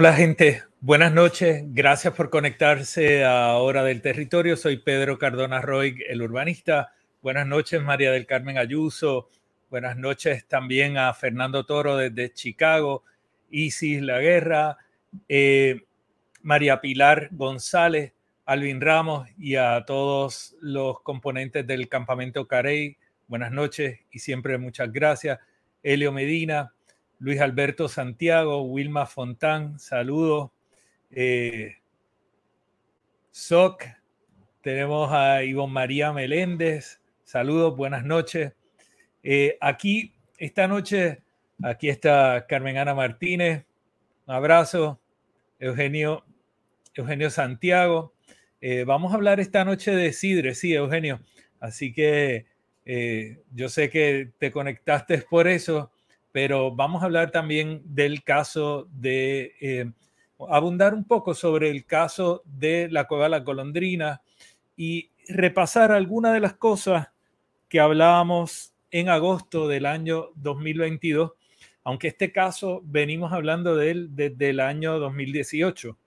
Hola gente, buenas noches. Gracias por conectarse a Hora del Territorio. Soy Pedro Cardona Roy, el urbanista. Buenas noches María del Carmen Ayuso. Buenas noches también a Fernando Toro desde Chicago, Isis La Guerra, eh, María Pilar González, Alvin Ramos y a todos los componentes del campamento Carey. Buenas noches y siempre muchas gracias. Elio Medina, Luis Alberto Santiago, Wilma Fontán, saludos. Eh, Soc, tenemos a Ivonne María Meléndez, saludos, buenas noches. Eh, aquí, esta noche, aquí está Carmen Ana Martínez, un abrazo. Eugenio, Eugenio Santiago. Eh, vamos a hablar esta noche de Sidre, sí, Eugenio. Así que yo sé que te conectaste por eso pero vamos a hablar también del caso de, eh, abundar un poco sobre el caso de la cueva de la golondrina y repasar algunas de las cosas que hablábamos en agosto del año 2022, aunque este caso venimos hablando de él desde el año 2018.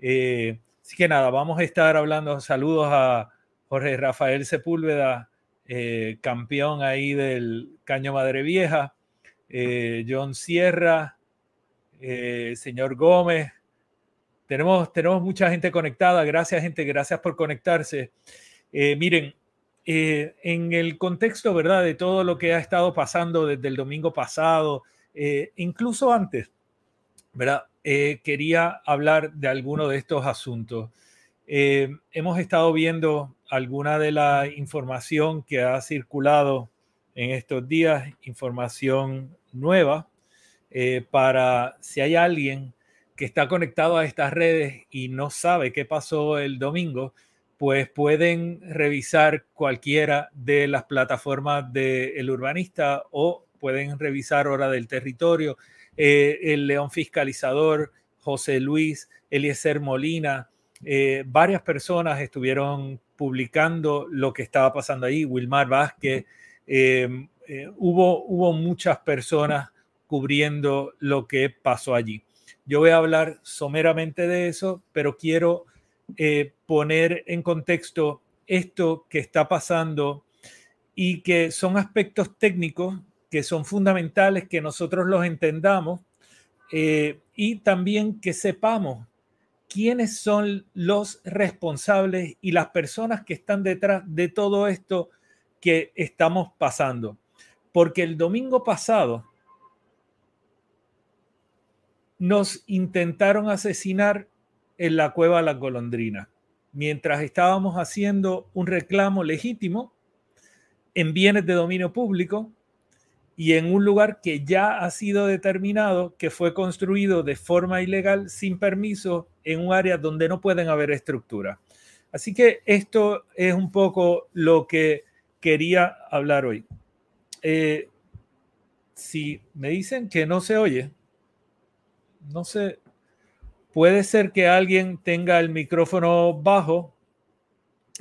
Eh, así que nada, vamos a estar hablando, saludos a Jorge Rafael Sepúlveda, eh, campeón ahí del Caño Madre Vieja, eh, John Sierra, eh, señor Gómez. Tenemos, tenemos mucha gente conectada. Gracias, gente. Gracias por conectarse. Eh, miren, en el contexto, ¿verdad?, de todo lo que ha estado pasando desde el domingo pasado, incluso antes, ¿verdad? quería hablar de alguno de estos asuntos. hemos estado viendo alguna de la información que ha circulado en estos días, información nueva eh, para si hay alguien que está conectado a estas redes y no sabe qué pasó el domingo, pues pueden revisar cualquiera de las plataformas de Urbanista o pueden revisar Hora del Territorio, eh, el León Fiscalizador, José Luis, Eliezer Molina, eh, varias personas estuvieron publicando lo que estaba pasando ahí, Wilmar Vázquez, hubo, hubo muchas personas cubriendo lo que pasó allí. Yo voy a hablar someramente de eso, pero quiero eh, poner en contexto esto que está pasando y que son aspectos técnicos que son fundamentales que nosotros los entendamos eh, y también que sepamos quiénes son los responsables y las personas que están detrás de todo esto que estamos pasando porque el domingo pasado nos intentaron asesinar en la cueva La Golondrina, mientras estábamos haciendo un reclamo legítimo en bienes de dominio público y en un lugar que ya ha sido determinado que fue construido de forma ilegal sin permiso en un área donde no pueden haber estructura. Así que esto es un poco lo que quería hablar hoy. Eh, si me dicen que no se oye, no sé, puede ser que alguien tenga el micrófono bajo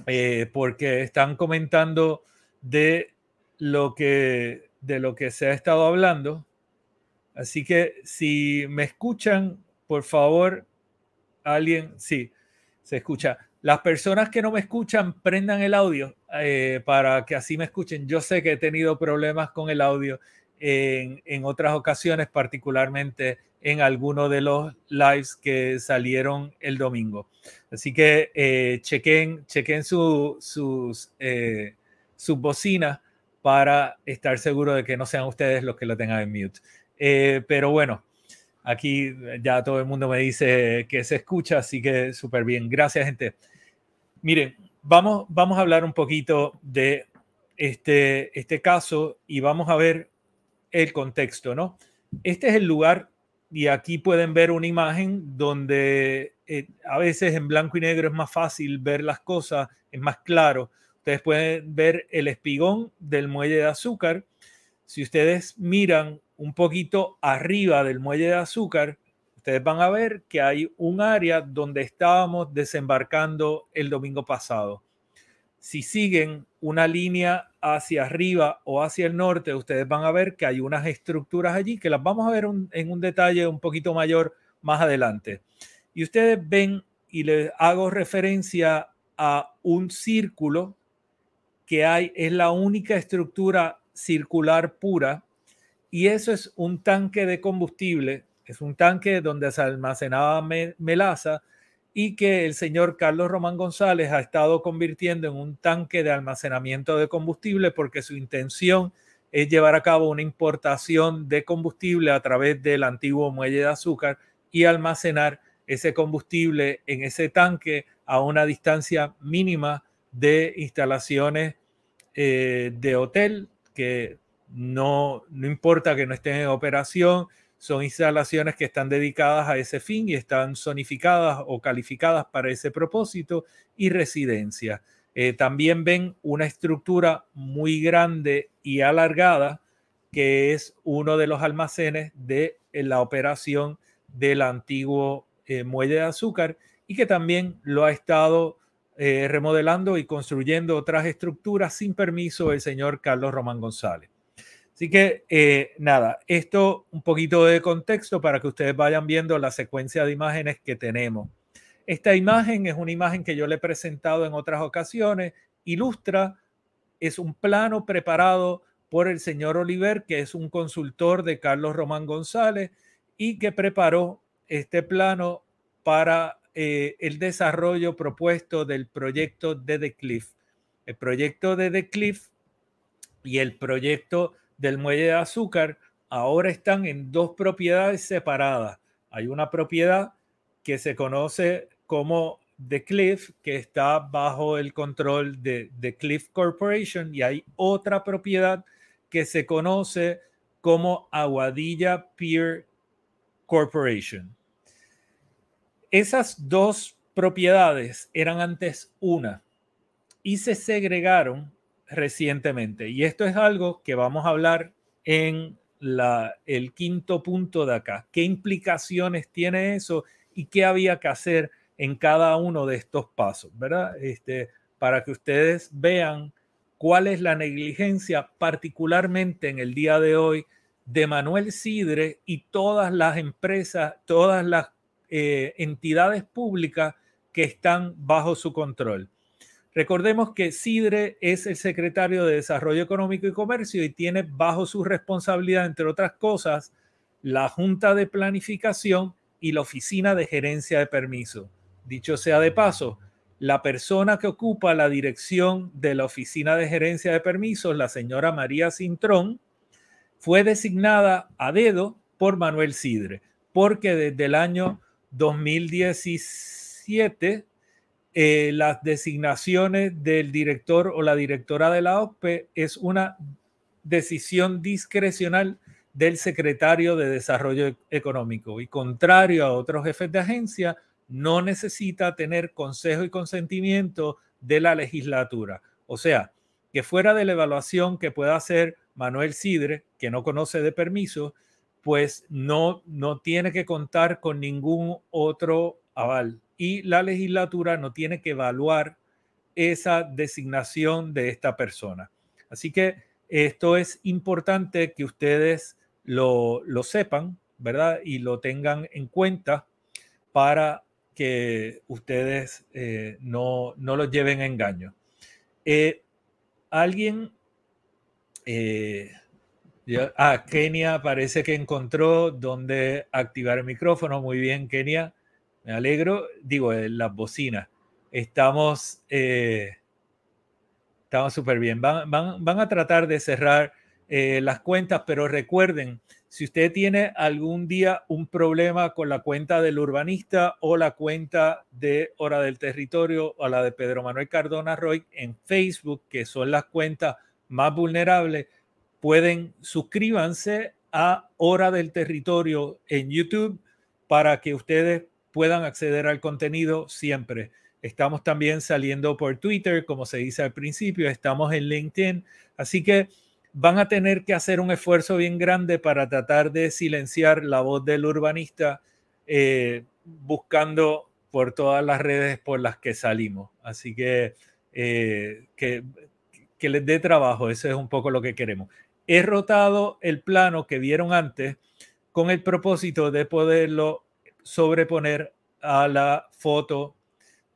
eh, porque están comentando de lo que de lo que se ha estado hablando. Así que si me escuchan, por favor, alguien, sí, se escucha. Las personas que no me escuchan, prendan el audio eh, para que así me escuchen. Yo sé que he tenido problemas con el audio en, en otras ocasiones, particularmente en alguno de los lives que salieron el domingo. Así que eh, chequen, chequen su, sus, eh, sus bocinas para estar seguro de que no sean ustedes los que lo tengan en mute. Eh, pero bueno, aquí ya todo el mundo me dice que se escucha, así que súper bien. Gracias, gente. Miren, vamos, vamos a hablar un poquito de este, este caso y vamos a ver el contexto, ¿no? Este es el lugar y aquí pueden ver una imagen donde eh, a veces en blanco y negro es más fácil ver las cosas, es más claro. Ustedes pueden ver el espigón del muelle de azúcar. Si ustedes miran un poquito arriba del muelle de azúcar, ustedes van a ver que hay un área donde estábamos desembarcando el domingo pasado. Si siguen una línea hacia arriba o hacia el norte, ustedes van a ver que hay unas estructuras allí que las vamos a ver en un detalle un poquito mayor más adelante. Y ustedes ven y les hago referencia a un círculo que hay, es la única estructura circular pura y eso es un tanque de combustible, es un tanque donde se almacenaba melaza y que el señor Carlos Román González ha estado convirtiendo en un tanque de almacenamiento de combustible porque su intención es llevar a cabo una importación de combustible a través del antiguo muelle de azúcar y almacenar ese combustible en ese tanque a una distancia mínima de instalaciones eh, de hotel que no, no importa que no estén en operación, son instalaciones que están dedicadas a ese fin y están zonificadas o calificadas para ese propósito y residencia. Eh, también ven una estructura muy grande y alargada que es uno de los almacenes de la operación del antiguo eh, muelle de azúcar y que también lo ha estado eh, remodelando y construyendo otras estructuras sin permiso el señor Carlos Román González. Así que eh, nada, esto un poquito de contexto para que ustedes vayan viendo la secuencia de imágenes que tenemos. Esta imagen es una imagen que yo le he presentado en otras ocasiones, ilustra, es un plano preparado por el señor Oliver, que es un consultor de Carlos Román González y que preparó este plano para eh, el desarrollo propuesto del proyecto de The Cliff. El proyecto de The Cliff y el proyecto del muelle de azúcar ahora están en dos propiedades separadas. Hay una propiedad que se conoce como The Cliff, que está bajo el control de The Cliff Corporation, y hay otra propiedad que se conoce como Aguadilla Pier Corporation. Esas dos propiedades eran antes una y se segregaron recientemente. Y esto es algo que vamos a hablar en el quinto punto de acá. ¿Qué implicaciones tiene eso y qué había que hacer en cada uno de estos pasos, verdad? Este, para que ustedes vean cuál es la negligencia, particularmente en el día de hoy, de Manuel Sidre y todas las empresas, todas las eh, entidades públicas que están bajo su control. Recordemos que Sidre es el secretario de Desarrollo Económico y Comercio y tiene bajo su responsabilidad, entre otras cosas, la Junta de Planificación y la Oficina de Gerencia de Permiso. Dicho sea de paso, la persona que ocupa la dirección de la Oficina de Gerencia de Permisos, la señora María Cintrón, fue designada a dedo por Manuel Sidre, porque desde el año 2017 eh, las designaciones del director o la directora de la OPE es una decisión discrecional del secretario de Desarrollo Económico y contrario a otros jefes de agencia, no necesita tener consejo y consentimiento de la legislatura. O sea, que fuera de la evaluación que pueda hacer Manuel Sidre, que no conoce de permiso, pues no, no tiene que contar con ningún otro aval. Y la legislatura no tiene que evaluar esa designación de esta persona. Así que esto es importante que ustedes lo, sepan, ¿verdad? Y lo tengan en cuenta para que ustedes eh, no, no los lleven a engaño. Eh, alguien, eh, ah, Kenia parece que encontró dónde activar el micrófono. Muy bien, Kenia. Me alegro. Digo, las bocinas. Estamos, estamos súper bien. Van, van, a tratar de cerrar las cuentas, pero recuerden, si usted tiene algún día un problema con la cuenta del urbanista o la cuenta de Hora del Territorio o la de Pedro Manuel Cardona Roy en Facebook, que son las cuentas más vulnerables, pueden suscríbanse a Hora del Territorio en YouTube para que ustedes puedan acceder al contenido siempre. Estamos también saliendo por Twitter, como se dice al principio, estamos en LinkedIn, así que van a tener que hacer un esfuerzo bien grande para tratar de silenciar la voz del urbanista eh, buscando por todas las redes por las que salimos. Así que, eh, que, que les dé trabajo, eso es un poco lo que queremos. He rotado el plano que vieron antes con el propósito de poderlo sobreponer a la foto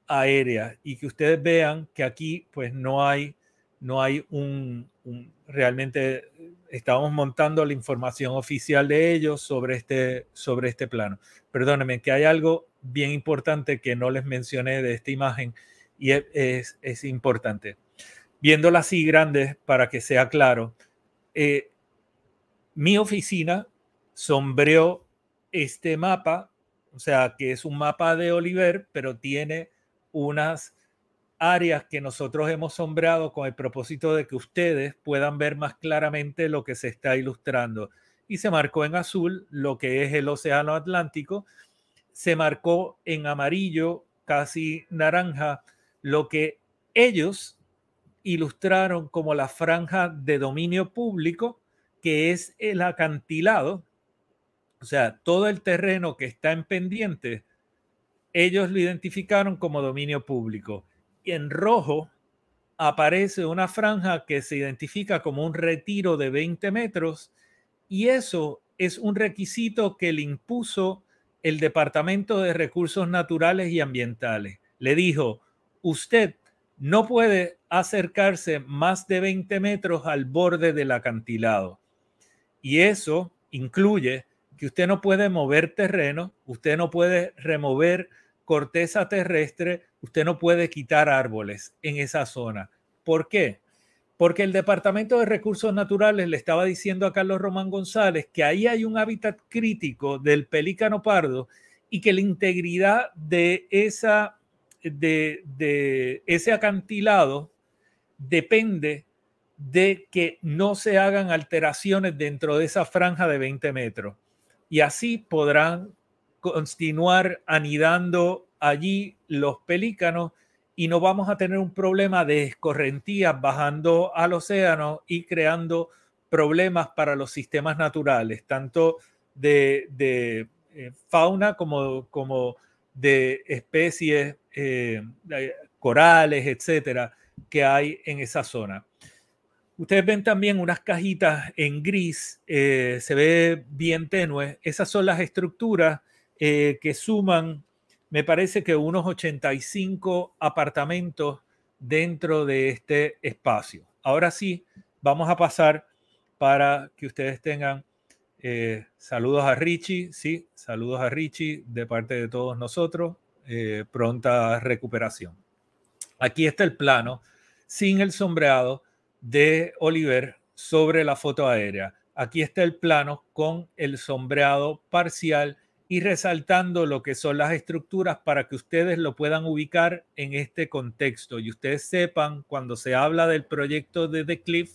aérea y que ustedes vean que aquí pues no hay, no hay un, realmente estábamos montando la información oficial de ellos sobre este, sobre este plano. Perdónenme, que hay algo bien importante que no les mencioné de esta imagen y es, es, importante. Viéndola así grande para que sea claro, eh, mi oficina sombreó este mapa, o sea, que es un mapa de Oliver, pero tiene unas áreas que nosotros hemos sombreado con el propósito de que ustedes puedan ver más claramente lo que se está ilustrando. Y se marcó en azul lo que es el Océano Atlántico, se marcó en amarillo, casi naranja, lo que ellos ilustraron como la franja de dominio público, que es el acantilado, o sea, todo el terreno que está en pendiente, ellos lo identificaron como dominio público en rojo aparece una franja que se identifica como un retiro de 20 metros y eso es un requisito que le impuso el Departamento de Recursos Naturales y Ambientales. Le dijo, usted no puede acercarse más de 20 metros al borde del acantilado. Y eso incluye que usted no puede mover terreno, usted no puede remover corteza terrestre, usted no puede quitar árboles en esa zona. ¿Por qué? Porque el Departamento de Recursos Naturales le estaba diciendo a Carlos Román González que ahí hay un hábitat crítico del pelícano pardo y que la integridad de, esa, de, ese acantilado depende de que no se hagan alteraciones dentro de esa franja de 20 metros. Y así podrán continuar anidando allí los pelícanos y no vamos a tener un problema de escorrentías bajando al océano y creando problemas para los sistemas naturales, tanto de, eh, fauna como, de especies eh, corales, etcétera, que hay en esa zona. Ustedes ven también unas cajitas en gris, eh, se ve bien tenue. Esas son las estructuras eh, que suman, me parece que unos 85 apartamentos dentro de este espacio. Ahora sí, vamos a pasar para que ustedes tengan eh, saludos a Richie, sí, saludos a Richie de parte de todos nosotros, pronta recuperación. Aquí está el plano sin el sombreado de Oliver sobre la foto aérea. Aquí está el plano con el sombreado parcial y resaltando lo que son las estructuras para que ustedes lo puedan ubicar en este contexto y ustedes sepan cuando se habla del proyecto de The Cliff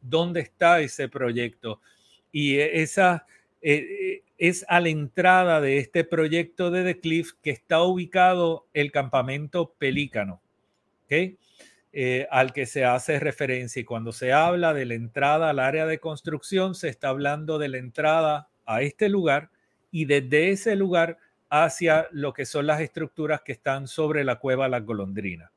dónde está ese proyecto. Y esa eh, es a la entrada de este proyecto de The Cliff que está ubicado el campamento Pelícano, ¿okay? Eh, al que se hace referencia. Y cuando se habla de la entrada al área de construcción, se está hablando de la entrada a este lugar y desde ese lugar hacia lo que son las estructuras que están sobre la cueva Las Golondrinas.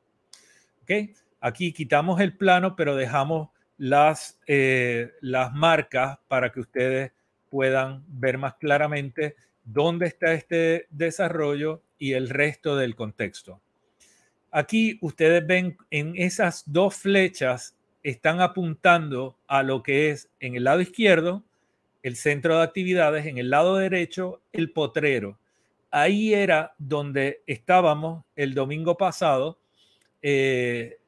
¿Okay? Aquí quitamos el plano, pero dejamos las, eh, las marcas para que ustedes puedan ver más claramente dónde está este desarrollo y el resto del contexto. Aquí ustedes ven en esas dos flechas están apuntando a lo que es en el lado izquierdo el centro de actividades, en el lado derecho el potrero. Ahí era donde estábamos el domingo pasado. Eh,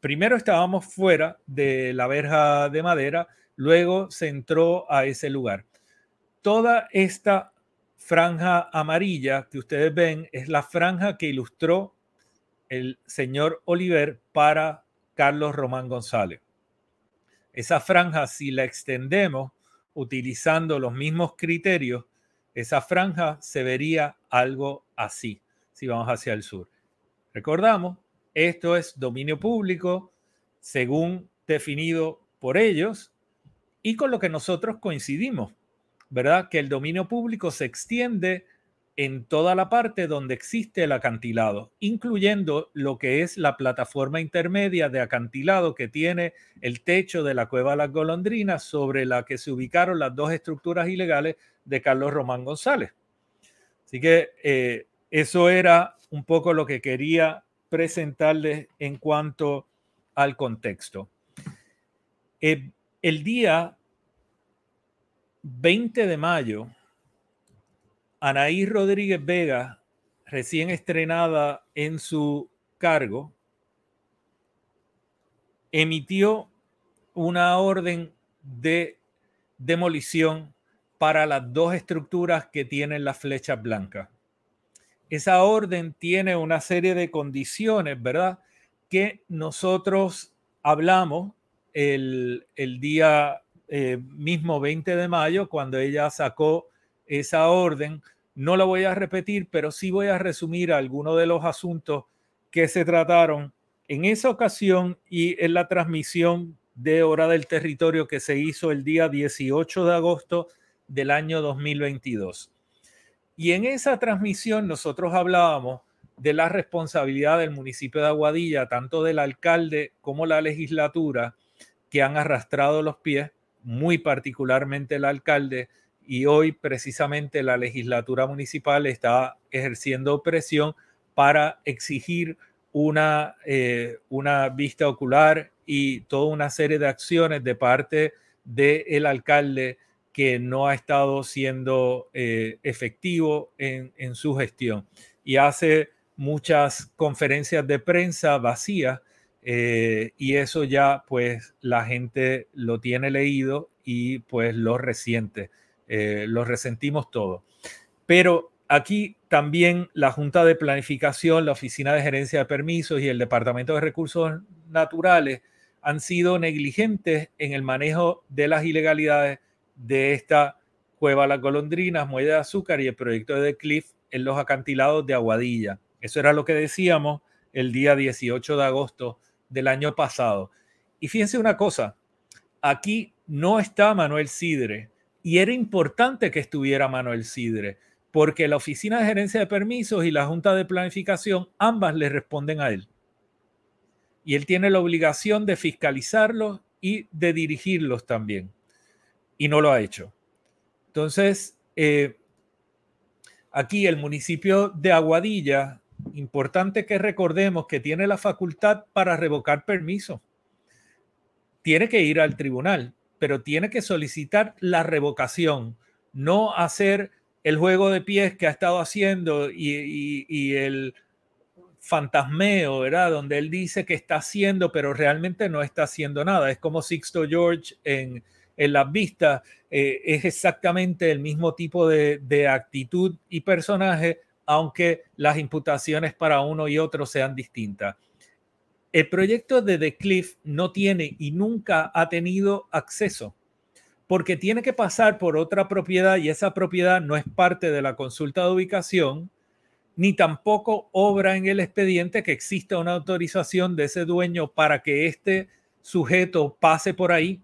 primero estábamos fuera de la verja de madera, luego se entró a ese lugar. Toda esta franja amarilla que ustedes ven es la franja que ilustró el señor Oliver para Carlos Román González. Esa franja, si la extendemos utilizando los mismos criterios, esa franja se vería algo así, si vamos hacia el sur. Recordamos, esto es dominio público según definido por ellos y con lo que nosotros coincidimos, ¿verdad? Que el dominio público se extiende en toda la parte donde existe el acantilado, incluyendo lo que es la plataforma intermedia de acantilado que tiene el techo de la cueva Las Golondrinas sobre la que se ubicaron las dos estructuras ilegales de Carlos Román González. Así que eh, eso era un poco lo que quería presentarles en cuanto al contexto. Eh, el día 20 de mayo Anaí Rodríguez Vega, recién estrenada en su cargo, emitió una orden de demolición para las dos estructuras que tienen las flechas blancas. Esa orden tiene una serie de condiciones, ¿verdad? Que nosotros hablamos el, día eh, mismo 20 de mayo, cuando ella sacó esa orden. No la voy a repetir, pero sí voy a resumir algunos de los asuntos que se trataron en esa ocasión y en la transmisión de Hora del Territorio que se hizo el día 18 de agosto del año 2022. Y en esa transmisión nosotros hablábamos de la responsabilidad del municipio de Aguadilla, tanto del alcalde como la legislatura, que han arrastrado los pies, muy particularmente el alcalde, y hoy precisamente la legislatura municipal está ejerciendo presión para exigir una, eh, una vista ocular y toda una serie de acciones de parte del alcalde que no ha estado siendo eh, efectivo en, su gestión y hace muchas conferencias de prensa vacías eh, y eso ya pues la gente lo tiene leído y pues lo resiente. Eh, lo resentimos todo. Pero aquí también la Junta de Planificación, la Oficina de Gerencia de Permisos y el Departamento de Recursos Naturales han sido negligentes en el manejo de las ilegalidades de esta cueva Las Golondrinas, Muelle de Azúcar y el proyecto de Cliff en los acantilados de Aguadilla. Eso era lo que decíamos el día 18 de agosto del año pasado. Y fíjense una cosa, aquí no está Manuel Sidre, y era importante que estuviera Manuel Sidre, porque la Oficina de Gerencia de Permisos y la Junta de Planificación, ambas le responden a él. Y él tiene la obligación de fiscalizarlos y de dirigirlos también. Y no lo ha hecho. Entonces, eh, aquí el municipio de Aguadilla, importante que recordemos que tiene la facultad para revocar permisos. Tiene que ir al tribunal, pero tiene que solicitar la revocación, no hacer el juego de pies que ha estado haciendo y, el fantasmeo, ¿verdad? Donde él dice que está haciendo, pero realmente no está haciendo nada. Es como Sixto George en, en las vistas, eh, es exactamente el mismo tipo de, de actitud y personaje, aunque las imputaciones para uno y otro sean distintas. El proyecto de The Cliff no tiene y nunca ha tenido acceso porque tiene que pasar por otra propiedad y esa propiedad no es parte de la consulta de ubicación, ni tampoco obra en el expediente que exista una autorización de ese dueño para que este sujeto pase por ahí.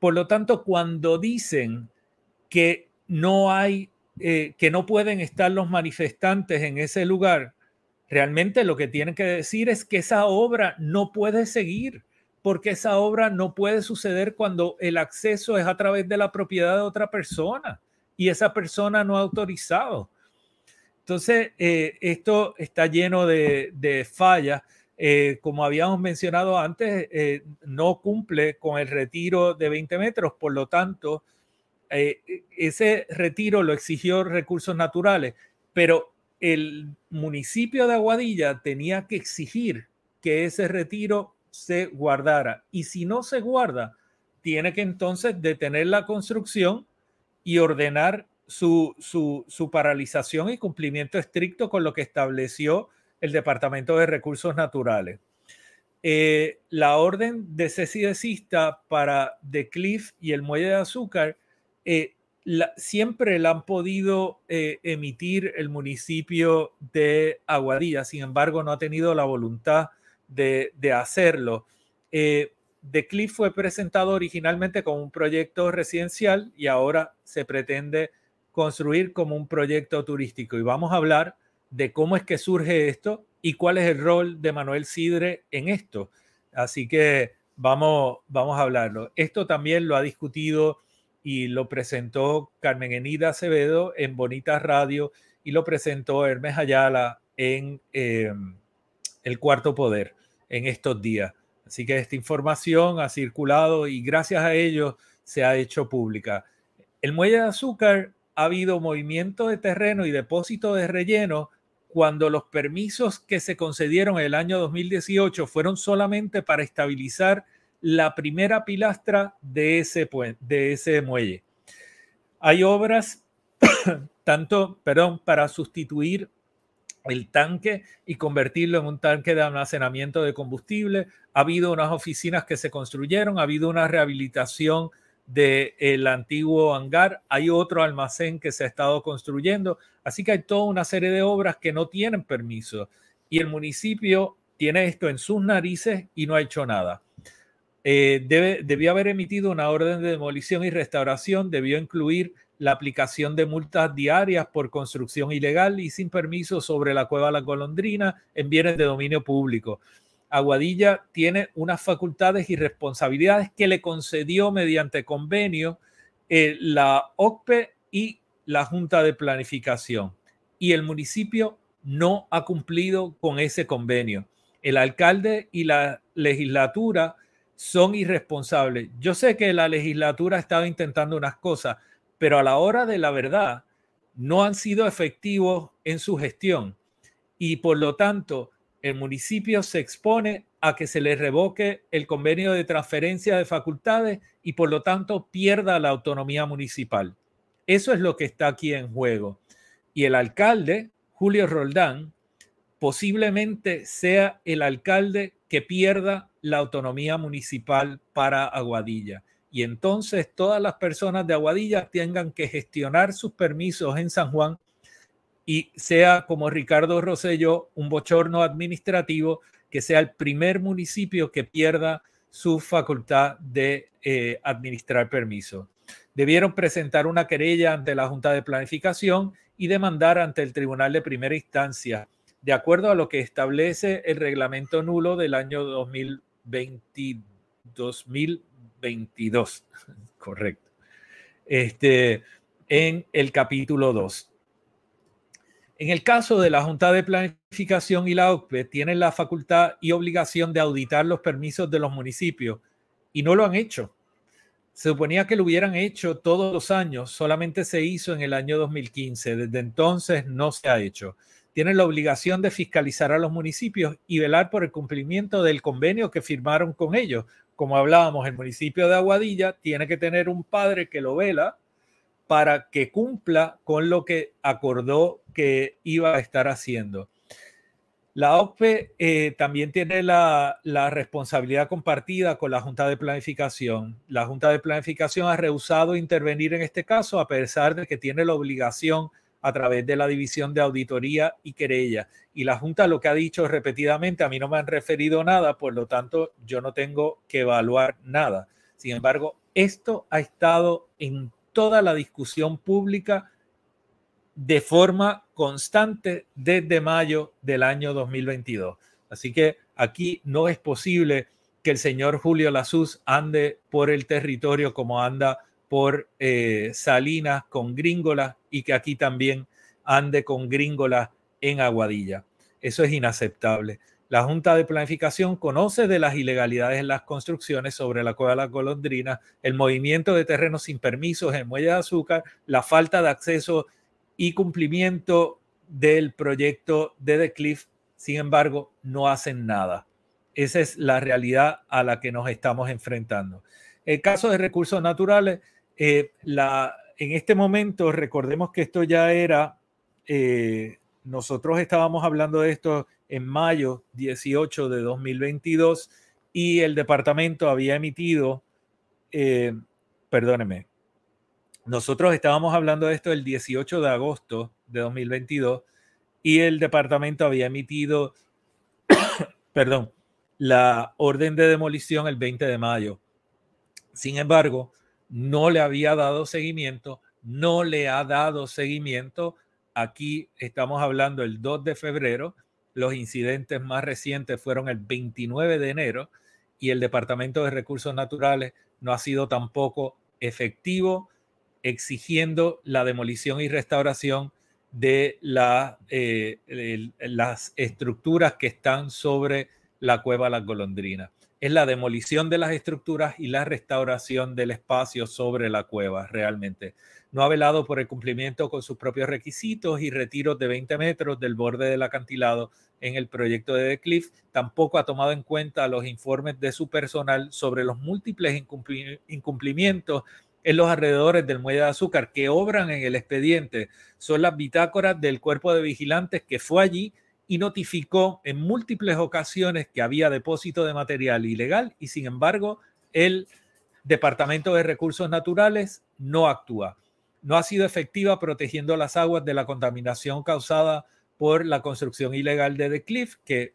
Por lo tanto, cuando dicen que no hay, eh, que no pueden estar los manifestantes en ese lugar, realmente lo que tienen que decir es que esa obra no puede seguir porque esa obra no puede suceder cuando el acceso es a través de la propiedad de otra persona y esa persona no ha autorizado. Entonces, eh, esto está lleno de, fallas. Eh, como habíamos mencionado antes, eh, no cumple con el retiro de 20 metros, por lo tanto, ese retiro lo exigió recursos naturales, pero el municipio de Aguadilla tenía que exigir que ese retiro se guardara. Y si no se guarda, tiene que entonces detener la construcción y ordenar su, su, paralización y cumplimiento estricto con lo que estableció el Departamento de Recursos Naturales. Eh, la orden de desista para The Cliff y el muelle de azúcar eh, siempre la han podido eh, emitir el municipio de Aguadilla, sin embargo no ha tenido la voluntad de, hacerlo. Eh, The Cliff fue presentado originalmente como un proyecto residencial y ahora se pretende construir como un proyecto turístico. Y vamos a hablar de cómo es que surge esto y cuál es el rol de Manuel Sidre en esto. Así que vamos, vamos a hablarlo. Esto también lo ha discutido y lo presentó Carmen Enida Acevedo en Bonita Radio y lo presentó Hermes Ayala en eh, El Cuarto Poder en estos días. Así que esta información ha circulado y gracias a ello se ha hecho pública. El muelle de azúcar ha habido movimiento de terreno y depósito de relleno cuando los permisos que se concedieron en el año 2018 fueron solamente para estabilizar la primera pilastra de ese, de ese muelle. Hay obras, tanto, perdón, para sustituir el tanque y convertirlo en un tanque de almacenamiento de combustible. Ha habido unas oficinas que se construyeron, ha habido una rehabilitación del antiguo hangar, hay otro almacén que se ha estado construyendo, así que hay toda una serie de obras que no tienen permiso y el municipio tiene esto en sus narices y no ha hecho nada. Eh, debe, debió haber emitido una orden de demolición y restauración, debió incluir la aplicación de multas diarias por construcción ilegal y sin permiso sobre la cueva La Golondrina en bienes de dominio público. Aguadilla tiene unas facultades y responsabilidades que le concedió mediante convenio eh, la OCPE y la Junta de Planificación. Y el municipio no ha cumplido con ese convenio. El alcalde y la legislatura son irresponsables. Yo sé que la legislatura ha estado intentando unas cosas, pero a la hora de la verdad no han sido efectivos en su gestión y por lo tanto el municipio se expone a que se le revoque el convenio de transferencia de facultades y por lo tanto pierda la autonomía municipal. Eso es lo que está aquí en juego. Y el alcalde, Julio Roldán, posiblemente sea el alcalde que pierda la autonomía municipal para Aguadilla y entonces todas las personas de Aguadilla tengan que gestionar sus permisos en San Juan y sea como Ricardo Rosello un bochorno administrativo que sea el primer municipio que pierda su facultad de eh, administrar permisos. Debieron presentar una querella ante la Junta de Planificación y demandar ante el Tribunal de Primera Instancia, de acuerdo a lo que establece el reglamento nulo del año 2020, 2020 22, correcto. Este, en el capítulo 2. En el caso de la Junta de Planificación y la OCPE, tienen la facultad y obligación de auditar los permisos de los municipios y no lo han hecho. Se suponía que lo hubieran hecho todos los años, solamente se hizo en el año 2015. Desde entonces no se ha hecho. Tienen la obligación de fiscalizar a los municipios y velar por el cumplimiento del convenio que firmaron con ellos, como hablábamos, el municipio de Aguadilla tiene que tener un padre que lo vela para que cumpla con lo que acordó que iba a estar haciendo. La OPE eh, también tiene la, responsabilidad compartida con la Junta de Planificación. La Junta de Planificación ha rehusado intervenir en este caso a pesar de que tiene la obligación a través de la División de Auditoría y Querella. Y la Junta lo que ha dicho repetidamente, a mí no me han referido nada, por lo tanto yo no tengo que evaluar nada. Sin embargo, esto ha estado en toda la discusión pública de forma constante desde mayo del año 2022. Así que aquí no es posible que el señor Julio Lazuz ande por el territorio como anda por eh, Salinas con Gringola y que aquí también ande con Gringola en Aguadilla. Eso es inaceptable. La Junta de Planificación conoce de las ilegalidades en las construcciones sobre la cueva de la golondrina, el movimiento de terrenos sin permisos en Muelle de Azúcar, la falta de acceso y cumplimiento del proyecto de The Cliff. Sin embargo, no hacen nada. Esa es la realidad a la que nos estamos enfrentando. El caso de recursos naturales, eh, en este momento, recordemos que esto ya era, eh, nosotros estábamos hablando de esto en mayo 18 de 2022 y el departamento había emitido, eh, perdóneme, nosotros estábamos hablando de esto el 18 de agosto de 2022 y el departamento había emitido, perdón, la orden de demolición el 20 de mayo. Sin embargo, no le había dado seguimiento, no le ha dado seguimiento. Aquí estamos hablando el 2 de febrero, los incidentes más recientes fueron el 29 de enero y el Departamento de Recursos Naturales no ha sido tampoco efectivo exigiendo la demolición y restauración de eh, las estructuras que están sobre la cueva Las Golondrinas. Es la demolición de las estructuras y la restauración del espacio sobre la cueva realmente. No ha velado por el cumplimiento con sus propios requisitos y retiros de 20 metros del borde del acantilado en el proyecto de The Cliff. Tampoco ha tomado en cuenta los informes de su personal sobre los múltiples incumplimientos en los alrededores del muelle de azúcar que obran en el expediente son las bitácoras del cuerpo de vigilantes que fue allí y notificó en múltiples ocasiones que había depósito de material ilegal y sin embargo el Departamento de Recursos Naturales no actúa. No ha sido efectiva protegiendo las aguas de la contaminación causada por la construcción ilegal de The Cliff, que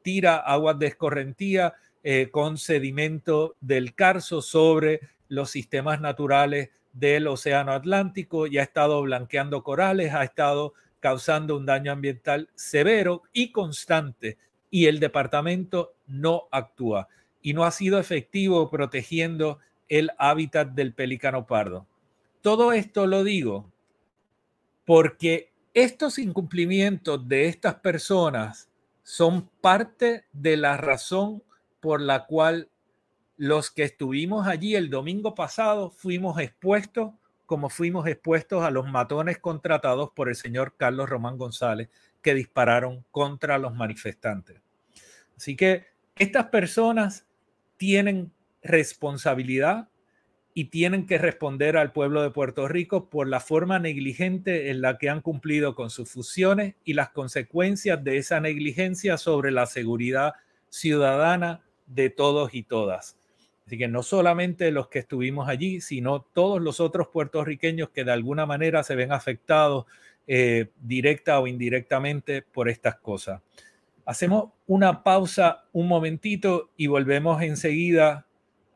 tira aguas de escorrentía eh, con sedimento del Carso sobre los sistemas naturales del Océano Atlántico y ha estado blanqueando corales, ha estado causando un daño ambiental severo y constante y el departamento no actúa y no ha sido efectivo protegiendo el hábitat del pelícano pardo. Todo esto lo digo porque estos incumplimientos de estas personas son parte de la razón por la cual los que estuvimos allí el domingo pasado fuimos expuestos como fuimos expuestos a los matones contratados por el señor Carlos Román González que dispararon contra los manifestantes. Así que estas personas tienen responsabilidad y tienen que responder al pueblo de Puerto Rico por la forma negligente en la que han cumplido con sus fusiones y las consecuencias de esa negligencia sobre la seguridad ciudadana de todos y todas. Así que no solamente los que estuvimos allí, sino todos los otros puertorriqueños que de alguna manera se ven afectados eh, directa o indirectamente por estas cosas. Hacemos una pausa un momentito y volvemos enseguida,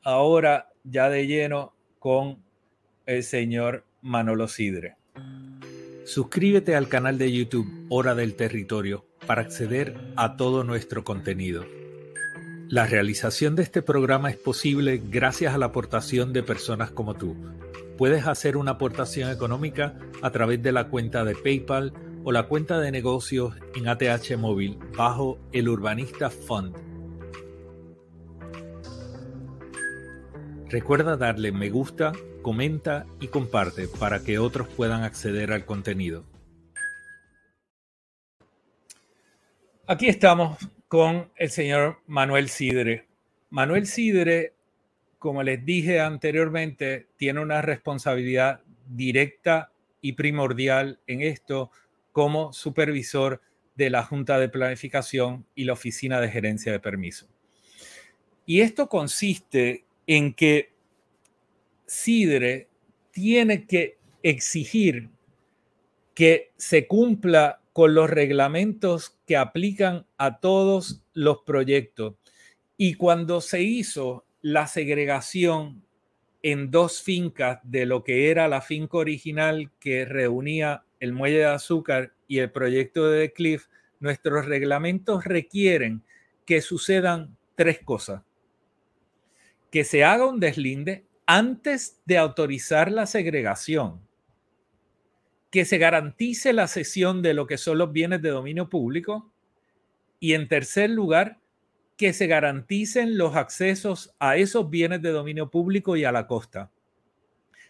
ahora ya de lleno, con el señor Manolo Sidre. Suscríbete al canal de YouTube Hora del Territorio para acceder a todo nuestro contenido. La realización de este programa es posible gracias a la aportación de personas como tú. Puedes hacer una aportación económica a través de la cuenta de PayPal o la cuenta de negocios en ATH Móvil bajo el Urbanista Fund. Recuerda darle me gusta, comenta y comparte para que otros puedan acceder al contenido. Aquí estamos con el señor Manuel Sidre. Manuel Sidre, como les dije anteriormente, tiene una responsabilidad directa y primordial en esto como supervisor de la Junta de Planificación y la Oficina de Gerencia de Permiso. Y esto consiste en que CIDRE tiene que exigir que se cumpla con los reglamentos que aplican a todos los proyectos. Y cuando se hizo la segregación en dos fincas de lo que era la finca original que reunía el muelle de azúcar y el proyecto de Cliff, nuestros reglamentos requieren que sucedan tres cosas. Que se haga un deslinde antes de autorizar la segregación, que se garantice la cesión de lo que son los bienes de dominio público y en tercer lugar, que se garanticen los accesos a esos bienes de dominio público y a la costa.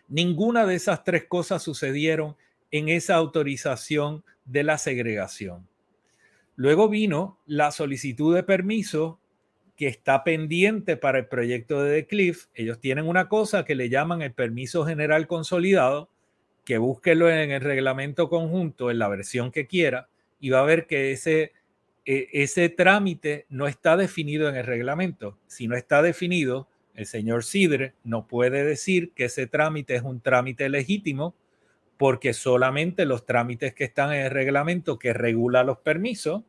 Ninguna de esas tres cosas sucedieron en esa autorización de la segregación. Luego vino la solicitud de permiso que está pendiente para el proyecto de The Cliff. Ellos tienen una cosa que le llaman el permiso general consolidado, que búsquelo en el reglamento conjunto, en la versión que quiera, y va a ver que ese e, ese trámite no está definido en el reglamento. Si no está definido, el señor Sidre no puede decir que ese trámite es un trámite legítimo porque solamente los trámites que están en el reglamento que regula los permisos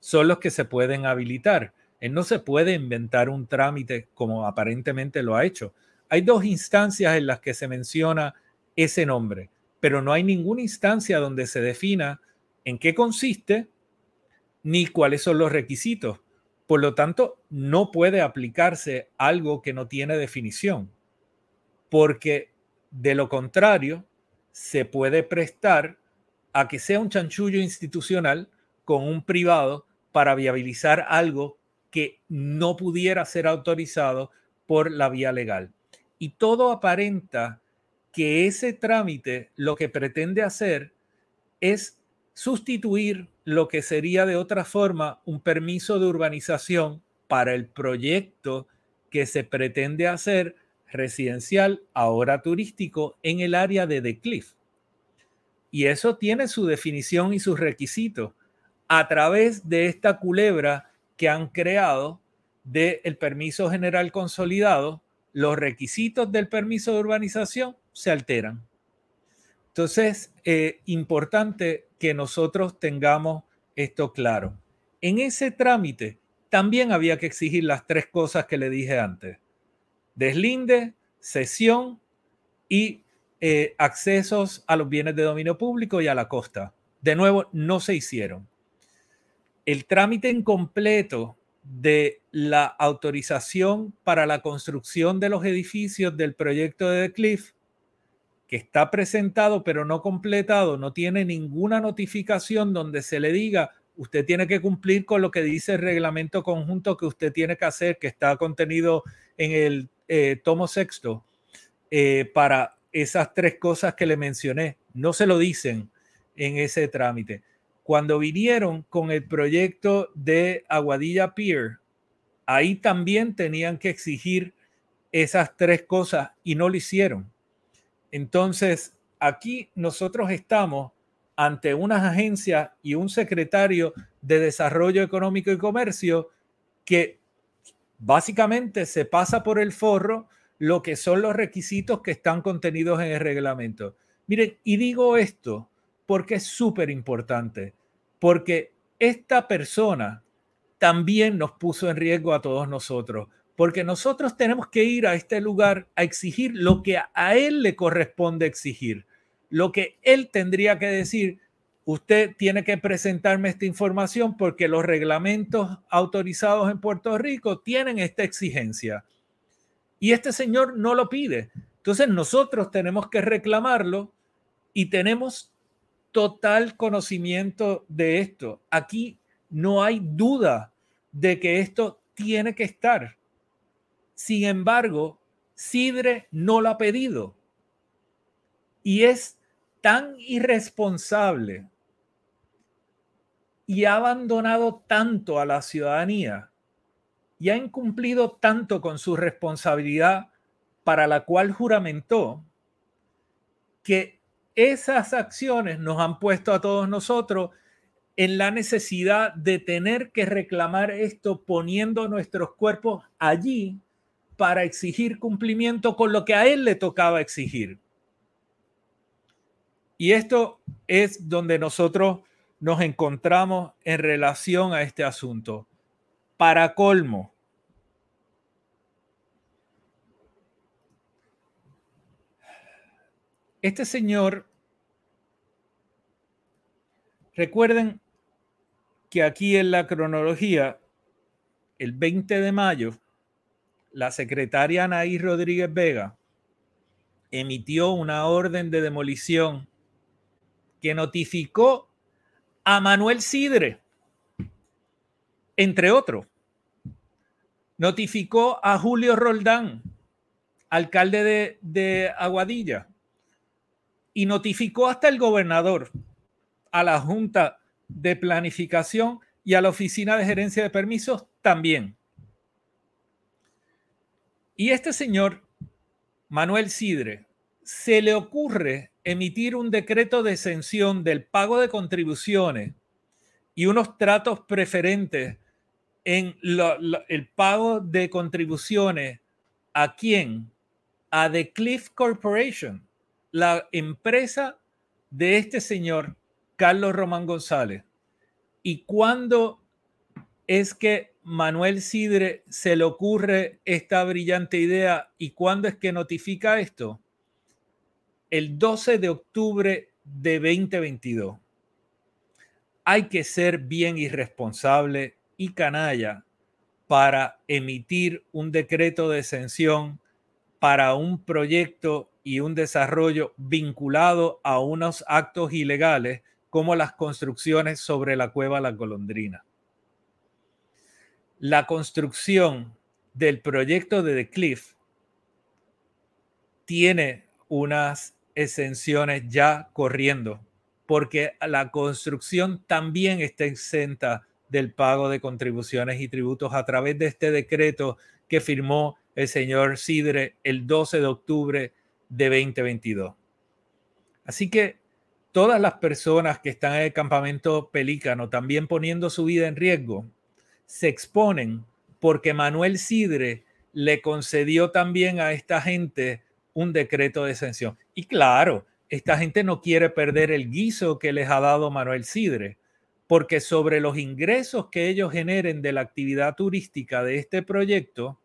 son los que se pueden habilitar. Él no se puede inventar un trámite como aparentemente lo ha hecho. Hay dos instancias en las que se menciona ese nombre, pero no hay ninguna instancia donde se defina en qué consiste ni cuáles son los requisitos. Por lo tanto, no puede aplicarse algo que no tiene definición, porque de lo contrario, se puede prestar a que sea un chanchullo institucional con un privado para viabilizar algo que no pudiera ser autorizado por la vía legal. Y todo aparenta que ese trámite lo que pretende hacer es sustituir lo que sería de otra forma un permiso de urbanización para el proyecto que se pretende hacer residencial, ahora turístico, en el área de The Cliff. Y eso tiene su definición y sus requisitos a través de esta culebra que han creado del permiso general consolidado, los requisitos del permiso de urbanización se alteran. Entonces, eh, importante que nosotros tengamos esto claro. En ese trámite también había que exigir las tres cosas que le dije antes. Deslinde, cesión y eh, accesos a los bienes de dominio público y a la costa. De nuevo, no se hicieron. El trámite incompleto de la autorización para la construcción de los edificios del proyecto de The Cliff está presentado pero no completado, no tiene ninguna notificación donde se le diga, usted tiene que cumplir con lo que dice el reglamento conjunto que usted tiene que hacer, que está contenido en el eh, tomo sexto, eh, para esas tres cosas que le mencioné. No se lo dicen en ese trámite. Cuando vinieron con el proyecto de Aguadilla Pier, ahí también tenían que exigir esas tres cosas y no lo hicieron. Entonces, aquí nosotros estamos ante unas agencias y un secretario de Desarrollo Económico y Comercio que básicamente se pasa por el forro lo que son los requisitos que están contenidos en el reglamento. Miren, y digo esto porque es súper importante, porque esta persona también nos puso en riesgo a todos nosotros, porque nosotros tenemos que ir a este lugar a exigir lo que a él le corresponde exigir, lo que él tendría que decir. Usted tiene que presentarme esta información porque los reglamentos autorizados en Puerto Rico tienen esta exigencia. Y este señor no lo pide. Entonces nosotros tenemos que reclamarlo y tenemos total conocimiento de esto. Aquí no hay duda de que esto tiene que estar. Sin embargo, Sidre no lo ha pedido. Y es tan irresponsable y ha abandonado tanto a la ciudadanía y ha incumplido tanto con su responsabilidad para la cual juramentó que esas acciones nos han puesto a todos nosotros en la necesidad de tener que reclamar esto poniendo nuestros cuerpos allí para exigir cumplimiento con lo que a él le tocaba exigir. Y esto es donde nosotros nos encontramos en relación a este asunto. Para colmo, este señor, recuerden que aquí en la cronología, el 20 de mayo, la secretaria Anaí Rodríguez Vega emitió una orden de demolición que notificó a Manuel Sidre, entre otros. Notificó a Julio Roldán, alcalde de, de Aguadilla, y notificó hasta el gobernador, a la Junta de Planificación y a la Oficina de Gerencia de Permisos también. Y este señor, Manuel Sidre, se le ocurre emitir un decreto de exención del pago de contribuciones y unos tratos preferentes en el pago de contribuciones a quién? A The Cliff Corporation, la empresa de este señor Carlos Román González. ¿Y cuándo es que Manuel Sidre se le ocurre esta brillante idea y cuándo es que notifica esto? El 12 de octubre de 2022. Hay que ser bien irresponsable y canalla para emitir un decreto de exención para un proyecto y un desarrollo vinculado a unos actos ilegales como las construcciones sobre la cueva La Golondrina la construcción del proyecto de The Cliff tiene unas exenciones ya corriendo, porque la construcción también está exenta del pago de contribuciones y tributos a través de este decreto que firmó el señor Sidre el 12 de octubre de 2022. Así que todas las personas que están en el campamento Pelícano, también poniendo su vida en riesgo, se exponen porque Manuel Sidre le concedió también a esta gente un decreto de exención. Y claro, esta gente no quiere perder el guiso que les ha dado Manuel Sidre, porque sobre los ingresos que ellos generen de la actividad turística de este proyecto,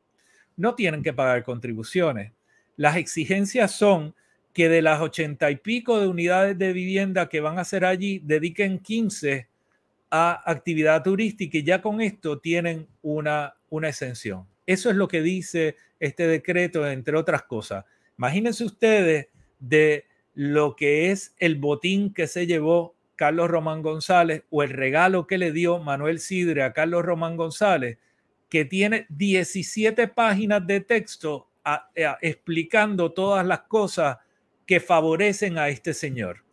no tienen que pagar contribuciones. Las exigencias son que de las ochenta y pico de unidades de vivienda que van a ser allí, dediquen 15 a actividad turística y ya con esto tienen una, una exención. Eso es lo que dice este decreto, entre otras cosas. Imagínense ustedes de lo que es el botín que se llevó Carlos Román González o el regalo que le dio Manuel Sidre a Carlos Román González, que tiene 17 páginas de texto explicando todas las cosas que favorecen a este señor.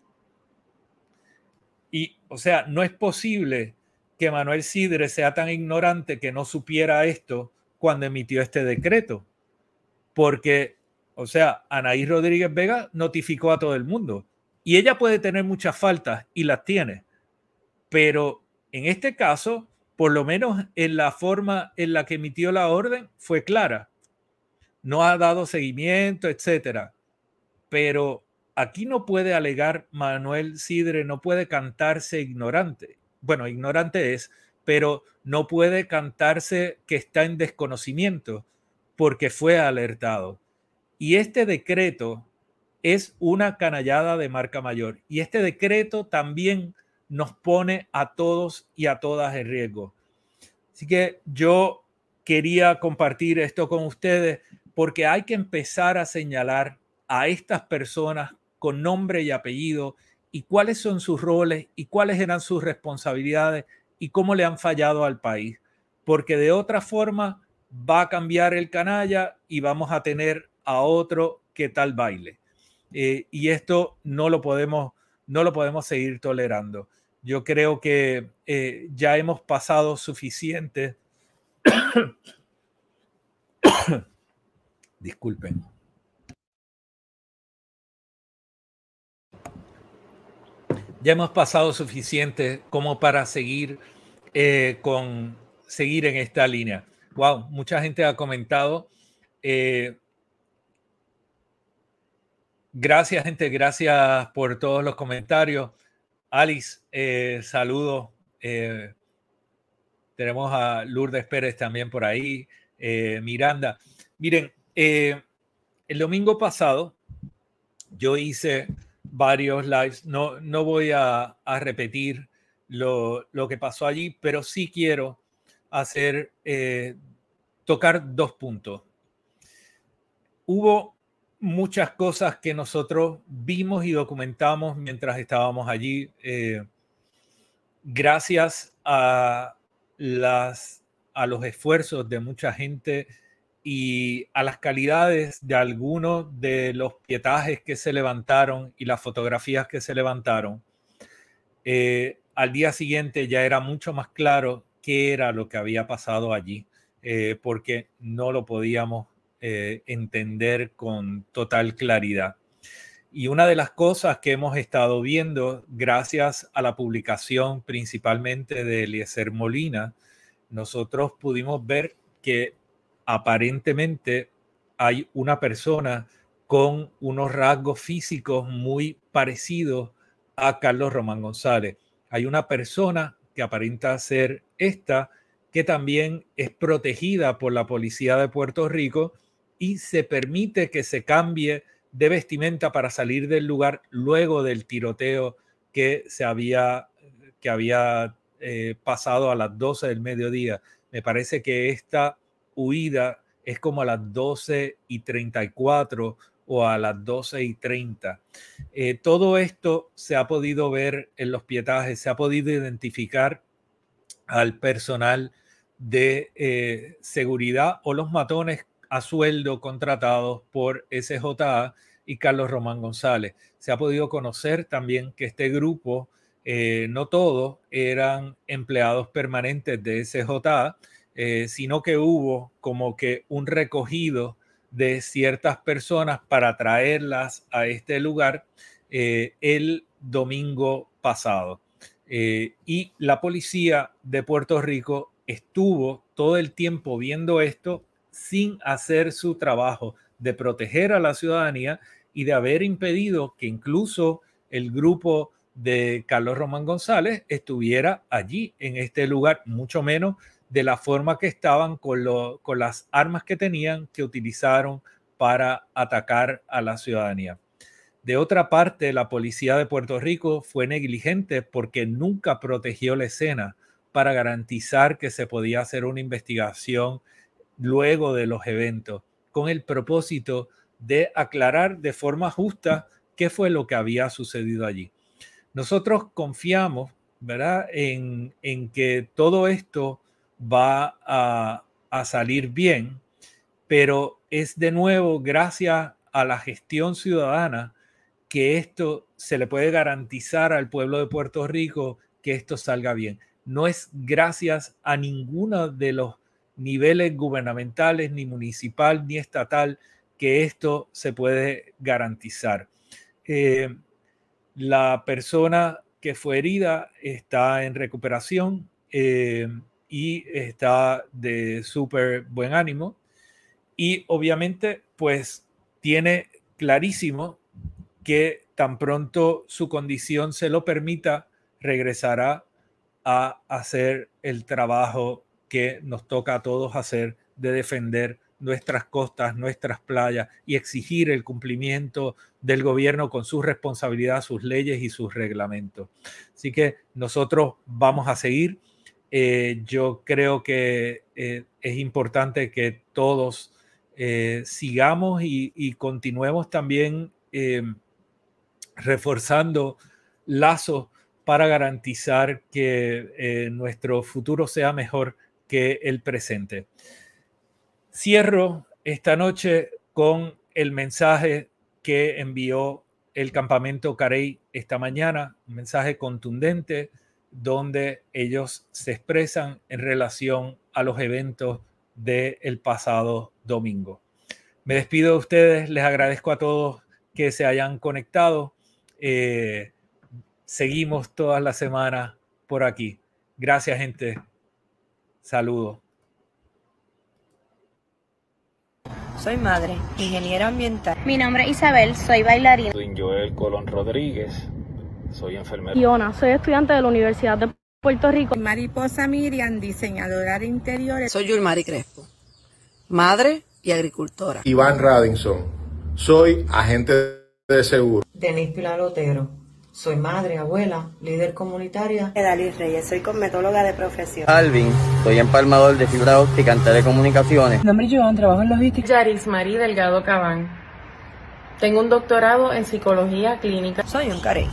Y, o sea, no es posible que Manuel Sidre sea tan ignorante que no supiera esto cuando emitió este decreto. Porque, o sea, Anaí Rodríguez Vega notificó a todo el mundo. Y ella puede tener muchas faltas y las tiene. Pero en este caso, por lo menos en la forma en la que emitió la orden, fue clara. No ha dado seguimiento, etcétera. Pero aquí no puede alegar Manuel Sidre, no puede cantarse ignorante. Bueno, ignorante es, pero no puede cantarse que está en desconocimiento porque fue alertado. Y este decreto es una canallada de marca mayor. Y este decreto también nos pone a todos y a todas en riesgo. Así que yo quería compartir esto con ustedes porque hay que empezar a señalar a estas personas con nombre y apellido y cuáles son sus roles y cuáles eran sus responsabilidades y cómo le han fallado al país. Porque de otra forma va a cambiar el canalla y vamos a tener a otro que tal baile. Eh, y esto no lo podemos, no lo podemos seguir tolerando. Yo creo que eh, ya hemos pasado suficiente. Disculpen ya hemos pasado suficiente como para seguir eh, con seguir en esta línea. Wow, mucha gente ha comentado. Eh, gracias, gente. Gracias por todos los comentarios. Alice, eh, saludos. tenemos a Lourdes Pérez también por ahí. Miranda. Miren, el domingo pasado yo hice varios lives. No, no voy a, repetir lo, que pasó allí, pero sí quiero hacer, eh, tocar dos puntos. Hubo muchas cosas que nosotros vimos y documentamos mientras estábamos allí, eh, gracias a, las, a los esfuerzos de mucha gente y a las calidades de algunos de los pietajes que se levantaron y las fotografías que se levantaron, eh, al día siguiente ya era mucho más claro qué era lo que había pasado allí, eh, porque no lo podíamos eh, entender con total claridad. Y una de las cosas que hemos estado viendo, gracias a la publicación principalmente de Eliezer Molina, nosotros pudimos ver que aparentemente hay una persona con unos rasgos físicos muy parecidos a Carlos Román González. Hay una persona que aparenta ser esta, que también es protegida por la policía de Puerto Rico y se permite que se cambie de vestimenta para salir del lugar luego del tiroteo que se había, que había eh, pasado a las 12 del mediodía. Me parece que esta huida es como a las 12 y 34 o a las 12 y 30. Eh, todo esto se ha podido ver en los pietajes, se ha podido identificar al personal de eh, seguridad o los matones a sueldo contratados por SJA y Carlos Román González. Se ha podido conocer también que este grupo, eh, no todos, eran empleados permanentes de SJA, eh, sino que hubo como que un recogido de ciertas personas para traerlas a este lugar eh, el domingo pasado. Eh, y la policía de Puerto Rico estuvo todo el tiempo viendo esto sin hacer su trabajo de proteger a la ciudadanía y de haber impedido que incluso el grupo de Carlos Román González estuviera allí en este lugar, mucho menos de la forma que estaban con, con las armas que tenían que utilizaron para atacar a la ciudadanía. De otra parte, la policía de Puerto Rico fue negligente porque nunca protegió la escena para garantizar que se podía hacer una investigación luego de los eventos, con el propósito de aclarar de forma justa qué fue lo que había sucedido allí. Nosotros confiamos, ¿verdad?, en, en que todo esto va a, salir bien, pero es de nuevo gracias a la gestión ciudadana que esto se le puede garantizar al pueblo de Puerto Rico que esto salga bien. No es gracias a ninguno de los niveles gubernamentales, ni municipal, ni estatal, que esto se puede garantizar. Eh, la persona que fue herida está en recuperación. Eh, y está de súper buen ánimo. Y obviamente, pues tiene clarísimo que tan pronto su condición se lo permita, regresará a hacer el trabajo que nos toca a todos hacer de defender nuestras costas, nuestras playas y exigir el cumplimiento del gobierno con su responsabilidad, sus leyes y sus reglamentos. Así que nosotros vamos a seguir eh, yo creo que eh, es importante que todos eh, sigamos y, continuemos también reforzando lazos para garantizar que nuestro futuro sea mejor que el presente. Cierro esta noche con el mensaje que envió el campamento Carey esta mañana, un mensaje contundente, donde ellos se expresan en relación a los eventos del pasado domingo. Me despido de ustedes, les agradezco a todos que se hayan conectado. Eh, seguimos todas las semanas por aquí. Gracias, gente. Saludos. Soy madre, ingeniera ambiental. Mi nombre es Isabel, soy bailarina. Soy Joel Colón Rodríguez, soy enfermera. Iona, soy estudiante de la Universidad de Puerto Rico. Mariposa Miriam, diseñadora de interiores. Soy Yulmari Crespo, madre y agricultora. Iván Radinson, soy agente de seguro. Denis Pilarotero, soy madre, abuela, líder comunitaria. Edalis Reyes, soy cosmetóloga de profesión. Alvin, soy empalmador de fibra óptica en telecomunicaciones. Mi nombre es Joan, trabajo en logística. Yaris Marí Delgado Cabán. Tengo un doctorado en psicología clínica. Soy un carey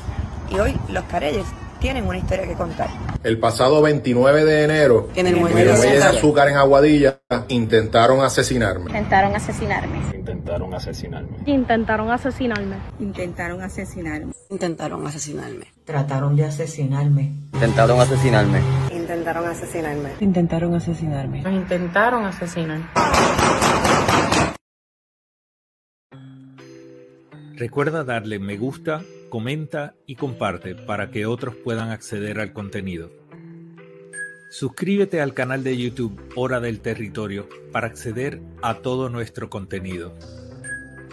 y hoy los careyes tienen una historia que contar. El pasado 29 de enero, En el en muelle el de muelle de azúcar. azúcar en Aguadilla, intentaron asesinarme. Intentaron asesinarme. Intentaron asesinarme. Intentaron asesinarme. Intentaron asesinarme. Intentaron asesinarme. Trataron de asesinarme. Intentaron asesinarme. Intentaron asesinarme. Intentaron asesinarme. Nos intentaron asesinar. Recuerda darle me gusta, comenta y comparte para que otros puedan acceder al contenido. Suscríbete al canal de YouTube Hora del Territorio para acceder a todo nuestro contenido.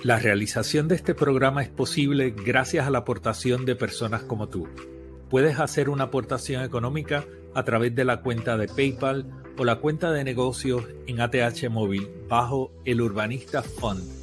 La realización de este programa es posible gracias a la aportación de personas como tú. Puedes hacer una aportación económica a través de la cuenta de PayPal o la cuenta de negocios en ATH Móvil bajo el Urbanista Fund